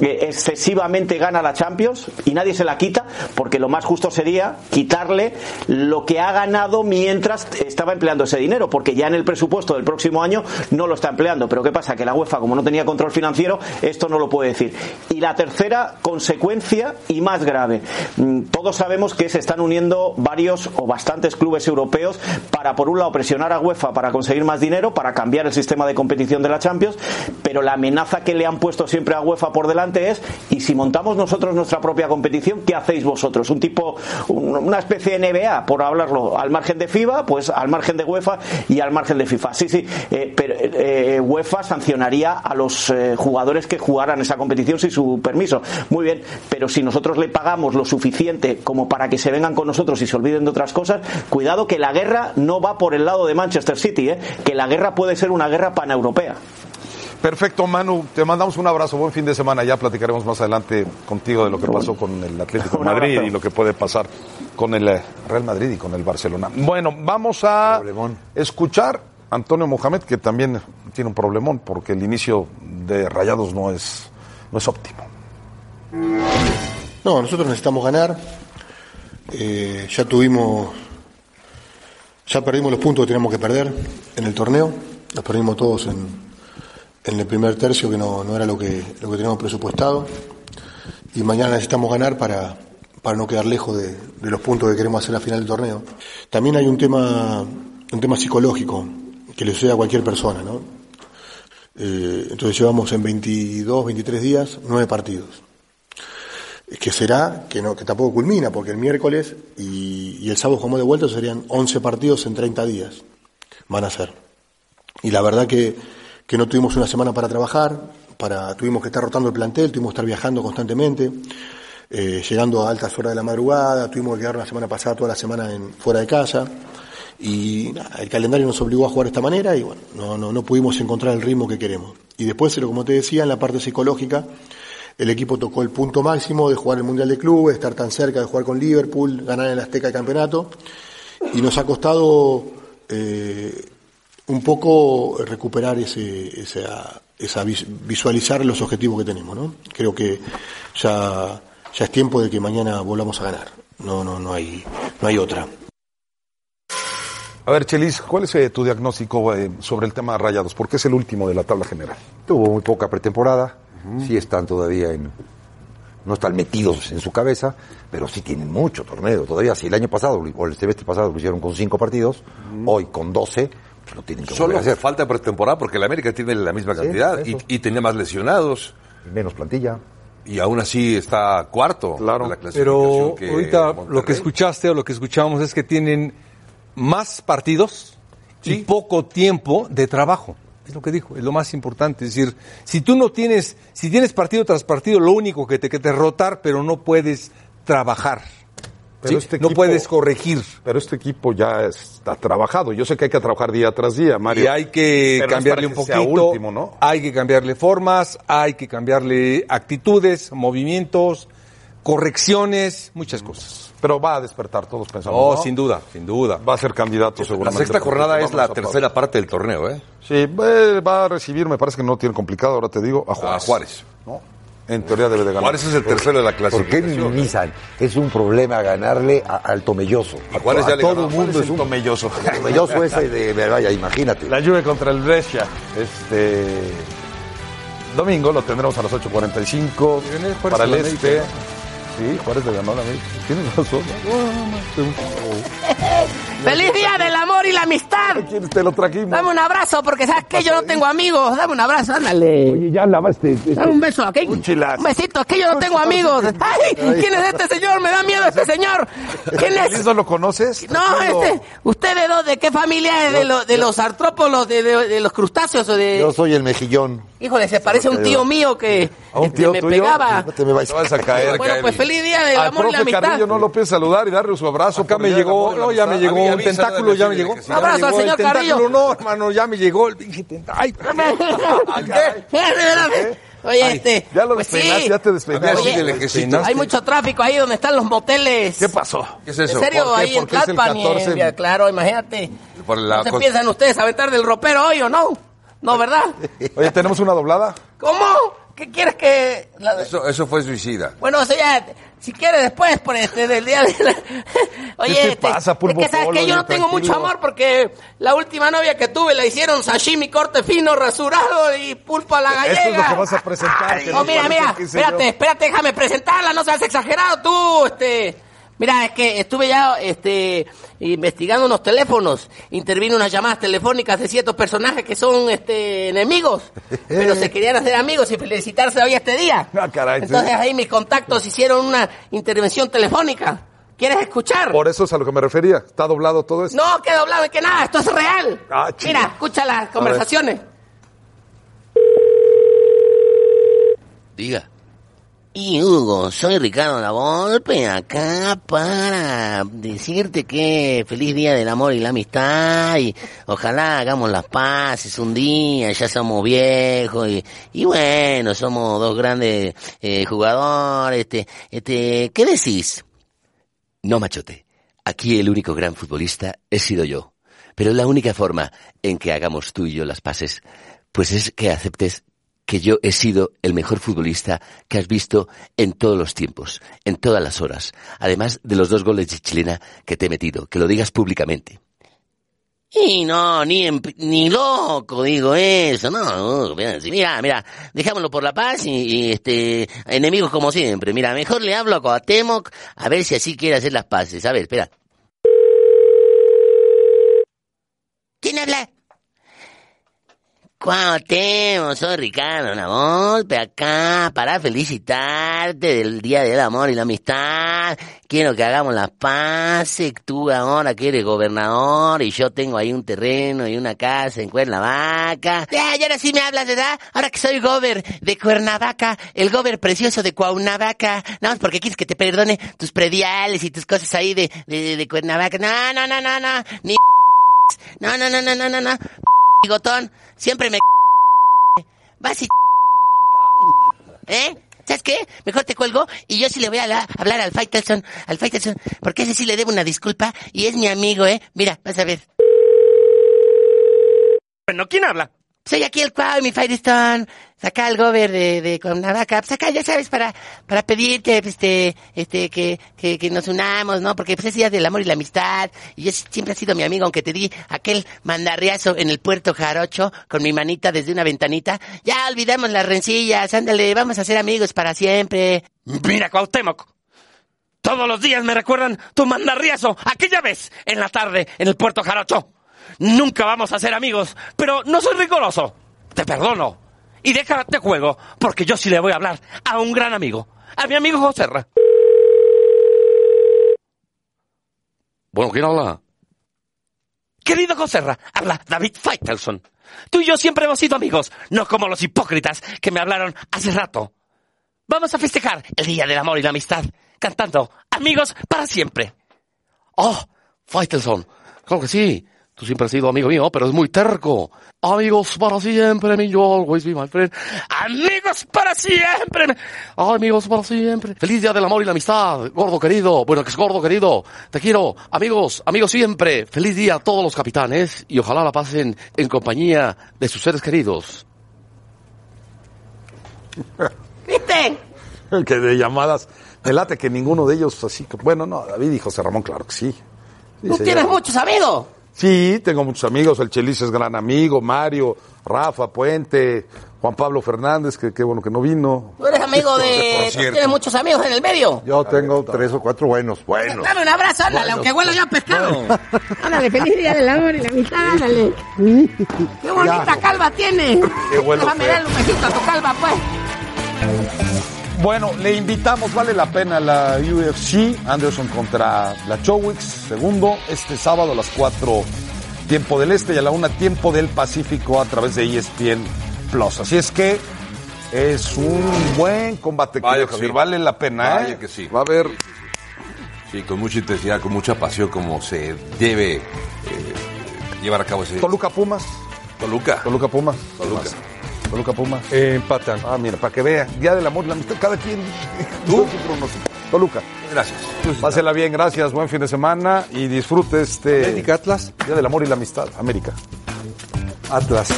eh, excesivamente gana la Champions y nadie se la quita? Porque lo más justo sería quitarle lo que ha ganado mientras estaba empleando ese dinero, porque ya en el presupuesto del próximo año no lo está empleando. Pero ¿qué pasa? Que la UEFA, como no tenía control financiero, esto no lo puede decir. Y la tercera consecuencia y más grave. Mm, todos sabemos que se están uniendo varios o bastantes clubes europeos para, por un lado, presionar a UEFA para conseguir más dinero, para cambiar el sistema de competición de la Champions, pero la amenaza que le han puesto siempre a UEFA por delante es, y si montamos nosotros nuestra propia competición, ¿qué hacéis vosotros? Un tipo, una especie de NBA, por hablarlo, al margen de FIBA, pues al margen de UEFA y al margen de FIFA. Sí, sí, eh, eh, UEFA sancionaría a los eh, jugadores que jugaran esa competición sin su permiso. Muy bien, pero si nosotros le pagamos lo suficiente como para que se vengan con nosotros y se olviden de otras cosas, cuidado que la guerra no va por el lado de Manchester City, ¿eh? que la guerra puede ser una guerra paneuropea. Perfecto, Manu. Te mandamos un abrazo. Buen fin de semana. Ya platicaremos más adelante contigo de lo que pasó con el Atlético de Madrid y lo que puede pasar con el eh, Real Madrid y con el Barcelona. Bueno, vamos a problemón. escuchar a Antonio Mohamed, que también tiene un problemón porque el inicio de Rayados no es, no es óptimo. No, nosotros necesitamos ganar. Eh, ya tuvimos ya perdimos los puntos que teníamos que perder en el torneo, los perdimos todos en, en el primer tercio, que no, no, era lo que, lo que teníamos presupuestado. Y mañana necesitamos ganar para, para no quedar lejos de, los puntos que queremos hacer al final del torneo. También hay un tema, un tema psicológico que le sucede a cualquier persona, ¿no? Eh, entonces llevamos en 22, 23 días nueve partidos que será, que, no, que tampoco culmina, porque el miércoles y, y el sábado jugamos de vuelta serían 11 partidos en 30 días. Van a ser. Y la verdad que, que no tuvimos una semana para trabajar, para, tuvimos que estar rotando el plantel, tuvimos que estar viajando constantemente, eh, llegando a altas horas de la madrugada, tuvimos que quedar la semana pasada toda la semana en, fuera de casa. Y nada, el calendario nos obligó a jugar de esta manera y bueno, no, no, no pudimos encontrar el ritmo que queremos. Y después, como te decía, en la parte psicológica, el equipo tocó el punto máximo de jugar el Mundial de Clubes, estar tan cerca de jugar con Liverpool, ganar en el Azteca el campeonato, y nos ha costado eh, un poco recuperar ese, esa, esa, visualizar los objetivos que tenemos, ¿no? Creo que ya, ya es tiempo de que mañana volvamos a ganar. No, no, no hay, no hay otra. A ver, Chelis, ¿cuál es eh, tu diagnóstico eh, sobre el tema de Rayados? Porque es el último de la tabla general. Tuvo muy poca pretemporada, sí están todavía en, no están metidos en su cabeza, pero sí tienen mucho torneo. Todavía, si el año pasado o el semestre pasado lo hicieron con cinco partidos, hoy con doce, pues lo tienen que Solo hacer. falta pretemporada porque el América tiene la misma cantidad sí, y, y, tenía más lesionados. Y menos plantilla. Y aún así está cuarto claro. en la Pero que ahorita Monterrey. lo que escuchaste o lo que escuchamos es que tienen más partidos ¿Sí? y poco tiempo de trabajo. Es lo que dijo, es lo más importante. Es decir, si tú no tienes, si tienes partido tras partido, lo único que te queda es rotar, pero no puedes trabajar. Pero ¿sí? este no puedes corregir. Pero este equipo ya está trabajado. Yo sé que hay que trabajar día tras día, Mario. Y hay que pero cambiarle un que poquito. Último, ¿no? Hay que cambiarle formas, hay que cambiarle actitudes, movimientos, correcciones, muchas cosas. Pero va a despertar, todos pensamos. Oh, ¿no? sin duda, sin duda. Va a ser candidato seguramente. La sexta jornada es la tercera parte del torneo, ¿eh? Sí, eh, va a recibir, me parece que no tiene complicado, ahora te digo, a Juárez. A Juárez. ¿no? En teoría debe de ganar. Juárez es el tercero de la ¿Por qué minimizan? Es un problema ganarle a- al Tomelloso. A Juárez ya le todo ganó. el mundo es un tomelloso. Tomelloso ese de, de- vaya, imagínate. La Juve contra el Brescia. Este domingo lo tendremos a las 8.45 Viene fuerza para el este. América, Sí, Juárez le ganó a la América. Tienes razón. ¡Feliz día del amor y la amistad! ¿Quién te lo trajimos? Dame un abrazo, porque sabes que yo no tengo amigos. Dame un abrazo, ándale. Oye, ya lavaste. este- Dame un beso, aquí. Un chilazo. Un besito, es que yo no tengo amigos. Ay, ¿quién es este señor? Me da miedo este señor. ¿Quién es? ¿Eso lo conoces? No, este, ¿usted de dónde? ¿Qué familia es? ¿De, los de los artrópolos? De, de- de los crustáceos? o de...? Yo soy el mejillón. Híjole, se parece a un tío mío que ¿A un tío me tuyo? pegaba. No te me vas a caer, Bueno, pues feliz día del Al amor y la amistad. Carrillo no lo puedes saludar y darle su abrazo. Acá me llegó, no, ya me llegó un tentáculo, ya me llegó. que sí. Ya me Abrazo llegó al señor tentáculo, Carrillo. no, hermano, ya me llegó el pinche tentáculo. Ay, Oye, este. Ya lo pues sí. despeinaste, ya te despeinaste. Oye. Hay mucho tráfico ahí donde están los moteles. ¿Qué pasó? ¿Qué es eso? ¿En serio? ¿Por qué? Ahí en Tlalpan y en 14. Villa- Claro, imagínate. Por la ¿No se piensan ustedes aventar del ropero hoy o no? No, ¿verdad? Oye, ¿tenemos una doblada? ¿Cómo? ¿Qué quieres que...? la- Eso, eso fue suicida. Bueno, o sea, ya, si quieres después, por este, del día de la... Oye, ¿Qué te este, pasa, Pulpo es que sabes que yo no tengo tranquilo. mucho amor porque la última novia que tuve la hicieron sashimi corte fino, rasurado y pulpo a la gallega. Esto es lo que vas a presentar. que No, nos mira, mira, espérate, espérate, déjame presentarla, no seas exagerado tú, este... Mira, es que estuve ya este, investigando unos teléfonos, intervino unas llamadas telefónicas de ciertos personajes que son este, enemigos, pero se querían hacer amigos y felicitarse hoy este día. Ah, caray, sí. Entonces ahí mis contactos hicieron una intervención telefónica. ¿Quieres escuchar? Por eso es a lo que me refería. ¿Está doblado todo esto? No, que doblado, que nada, esto es real. Ah. Mira, escucha las conversaciones. Diga. Y Hugo, soy Ricardo Lavolpe, acá para decirte que feliz día del amor y la amistad y ojalá hagamos las paces un día, ya somos viejos y, y bueno, somos dos grandes eh, jugadores, este, este, ¿qué decís? No, machote, aquí el único gran futbolista he sido yo, pero la única forma en que hagamos tú y yo las paces, pues es que aceptes que yo he sido el mejor futbolista que has visto en todos los tiempos, en todas las horas, además de los dos goles de chilena que te he metido, que lo digas públicamente. Y no, ni, en- ni loco digo eso, no, mira, mira, dejámoslo por la paz y, este, enemigos como siempre, mira, mejor le hablo a Cuauhtémoc a ver si así quiere hacer las paces, a ver, espera. ¿Quién habla? Cuauhtémoc, soy Ricardo Lavolpe, acá para felicitarte del Día del Amor y la Amistad. Quiero que hagamos las paces, tú ahora que eres gobernador y yo tengo ahí un terreno y una casa en Cuernavaca. Ya, y ahora sí me hablas, ¿verdad? Ahora que soy gober de Cuernavaca, el gober precioso de Cuernavaca. No, porque quieres que te perdone tus prediales y tus cosas ahí de, de, de Cuernavaca. No, no, no, no, no, ni... No, no, no, no, no, no, no. Bigotón, siempre me... Vas y... ¿Eh? ¿Sabes qué? Mejor te cuelgo y yo sí le voy a la- hablar al Faitelson, al Faitelson, porque ese sí le debo una disculpa y es mi amigo, ¿eh? Mira, vas a ver. Bueno, ¿quién habla? Soy aquí el Cuau, mi Firestone. Saca el gober de, de Cuernavaca. Pues acá, ya sabes, para, para pedirte, pues, este, este, que, que, que nos unamos, ¿no? Porque, pues, es día del amor y la amistad. Y yo siempre has sido mi amigo, aunque te di aquel mandarriazo en el puerto Jarocho con mi manita desde una ventanita. Ya olvidamos las rencillas, ándale, vamos a ser amigos para siempre. Mira, Cuauhtémoc. Todos los días me recuerdan tu mandarriazo, aquella vez, en la tarde, en el puerto Jarocho. Nunca vamos a ser amigos, pero no soy rigoroso. Te perdono. Y déjate juego, porque yo sí le voy a hablar a un gran amigo, a mi amigo José Ra. Bueno, ¿quién habla? Querido José Ra, habla David Faitelson. Tú y yo siempre hemos sido amigos, no como los hipócritas que me hablaron hace rato. Vamos a festejar el Día del Amor y la Amistad, cantando Amigos para siempre. Oh, Faitelson. Claro que sí. Tú siempre has sido amigo mío, pero es muy terco. Amigos para siempre, me you always be my friend. Amigos para siempre. Amigos para siempre. Feliz día del amor y la amistad, gordo querido. Bueno, que es gordo querido. Te quiero, amigos, amigos siempre. Feliz día a todos los capitanes y ojalá la pasen en compañía de sus seres queridos. ¿Viste? que de llamadas. Me late que ninguno de ellos así. que- Bueno, no, David y José Ramón, claro que sí. Sí, Tú tienes llama. muchos amigos. Sí, tengo muchos amigos. El Chelis es gran amigo, Mario, Rafa Puente, Juan Pablo Fernández, que qué bueno que no vino. Tú eres amigo de... Tú tienes muchos amigos en el medio. Yo tengo tres o cuatro buenos, buenos. Dame un abrazo, ándale, Bueno. aunque huela ya a pescado. Ándale, feliz día del amor y la amistad, ándale. Qué bonita calva tiene. Qué bueno Déjame que- darle un besito a tu calva, pues. Bueno, le invitamos, vale la pena la UFC, Anderson contra la Chowix, segundo, este sábado a las 4 tiempo del este y a la 1 tiempo del Pacífico a través de ESPN Plus. Así es que es un buen combate, Vaya que Javier, sí. vale la pena, Vaya ¿eh? que sí. Va a haber Sí, con mucha intensidad, con mucha pasión, como se debe eh, llevar a cabo ese. Toluca Pumas. Toluca. Toluca Pumas. Toluca. Toluca Pumas. empatan. Ah, mira, para que vea, Día del Amor y la Amistad, cada quien. ¿Tú? Toluca. Gracias. Pásela bien, gracias, buen fin de semana y disfrute este América Atlas. Día del Amor y la Amistad, América. Atlas.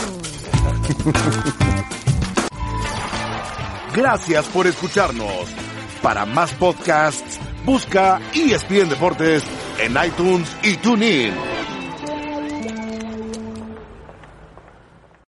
Gracias por escucharnos. Para más podcasts, busca ESPN Deportes en iTunes y TuneIn.